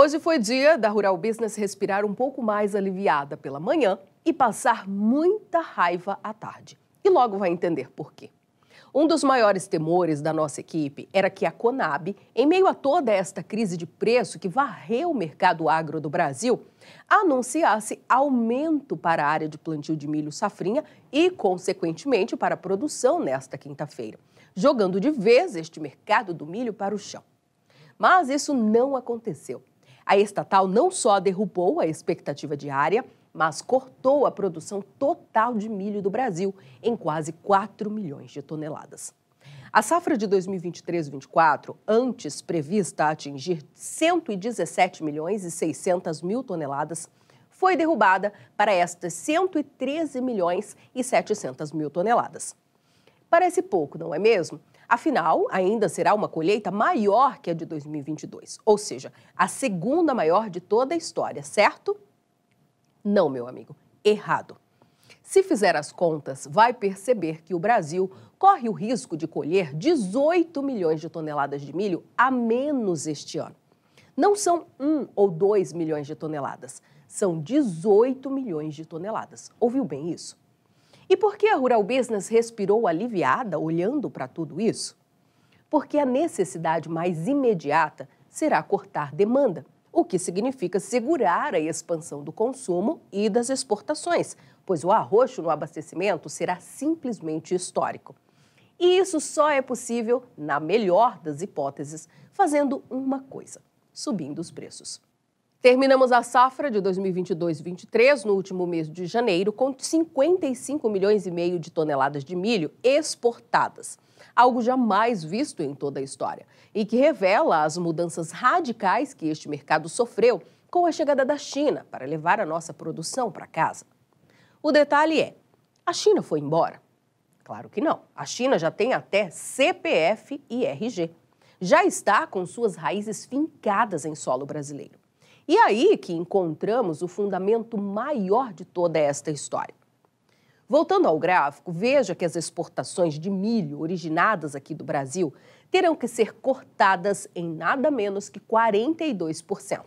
Hoje foi dia da Rural Business respirar um pouco mais aliviada pela manhã e passar muita raiva à tarde. E logo vai entender por quê. Um dos maiores temores da nossa equipe era que a Conab, em meio a toda esta crise de preço que varreu o mercado agro do Brasil, anunciasse aumento para a área de plantio de milho safrinha e, consequentemente, para a produção nesta quinta-feira, jogando de vez este mercado do milho para o chão. Mas isso não aconteceu. A estatal não só derrubou a expectativa diária, mas cortou a produção total de milho do Brasil em quase 4 milhões de toneladas. A safra de 2023-24, antes prevista atingir 117 milhões e 600 mil toneladas, foi derrubada para estas 113 milhões e 700 mil toneladas. Parece pouco, não é mesmo? Afinal, ainda será uma colheita maior que a de 2022, ou seja, a segunda maior de toda a história, certo? Não, meu amigo, errado. Se fizer as contas, vai perceber que o Brasil corre o risco de colher 18 milhões de toneladas de milho a menos este ano. Não são 1 ou 2 milhões de toneladas, são 18 milhões de toneladas. Ouviu bem isso? E por que a Rural Business respirou aliviada olhando para tudo isso? Porque a necessidade mais imediata será cortar demanda, o que significa segurar a expansão do consumo e das exportações, pois o arroxo no abastecimento será simplesmente histórico. E isso só é possível, na melhor das hipóteses, fazendo uma coisa: subindo os preços. Terminamos a safra de 2022-23 no último mês de janeiro com 55 milhões e meio de toneladas de milho exportadas, algo jamais visto em toda a história e que revela as mudanças radicais que este mercado sofreu com a chegada da China para levar a nossa produção para casa. O detalhe é: a China foi embora? Claro que não. A China já tem até CPF e RG. Já está com suas raízes fincadas em solo brasileiro. E aí que encontramos o fundamento maior de toda esta história. Voltando ao gráfico, veja que as exportações de milho originadas aqui do Brasil terão que ser cortadas em nada menos que 42%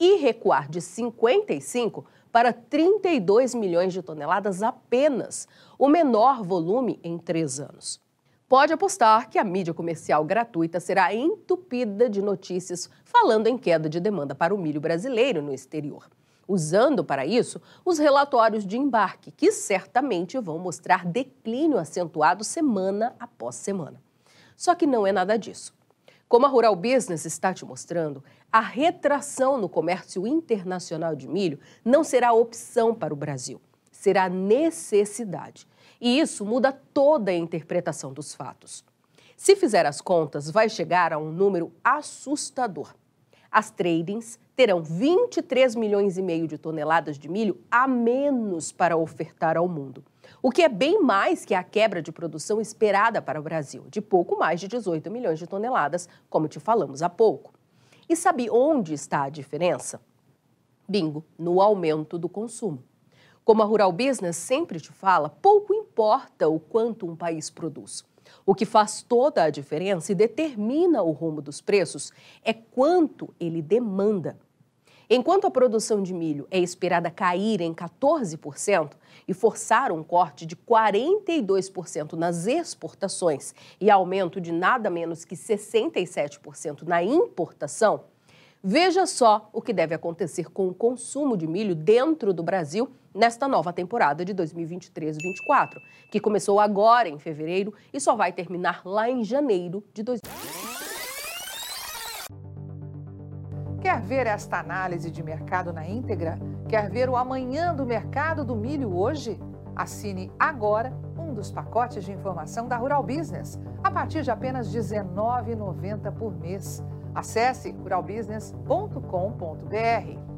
e recuar de 55 para 32 milhões de toneladas apenas, o menor volume em três anos. Pode apostar que a mídia comercial gratuita será entupida de notícias falando em queda de demanda para o milho brasileiro no exterior. Usando para isso os relatórios de embarque, que certamente vão mostrar declínio acentuado semana após semana. Só que não é nada disso. Como a Rural Business está te mostrando, a retração no comércio internacional de milho não será opção para o Brasil, será necessidade. E isso muda toda a interpretação dos fatos. Se fizer as contas, vai chegar a um número assustador. As tradings terão 23 milhões e meio de toneladas de milho a menos para ofertar ao mundo, o que é bem mais que a quebra de produção esperada para o Brasil, de pouco mais de 18 milhões de toneladas, como te falamos há pouco. E sabe onde está a diferença? Bingo, no aumento do consumo. Como a Rural Business sempre te fala, pouco importa o quanto um país produz. O que faz toda a diferença e determina o rumo dos preços é quanto ele demanda. Enquanto a produção de milho é esperada cair em 14% e forçar um corte de 42% nas exportações e aumento de nada menos que 67% na importação, Veja só o que deve acontecer com o consumo de milho dentro do Brasil nesta nova temporada de 2023-24, que começou agora em fevereiro e só vai terminar lá em janeiro de 2023. Quer ver esta análise de mercado na íntegra? Quer ver o amanhã do mercado do milho hoje? Assine agora um dos pacotes de informação da Rural Business, a partir de apenas R$ 19,90 por mês. Acesse ruralbusiness.com.br.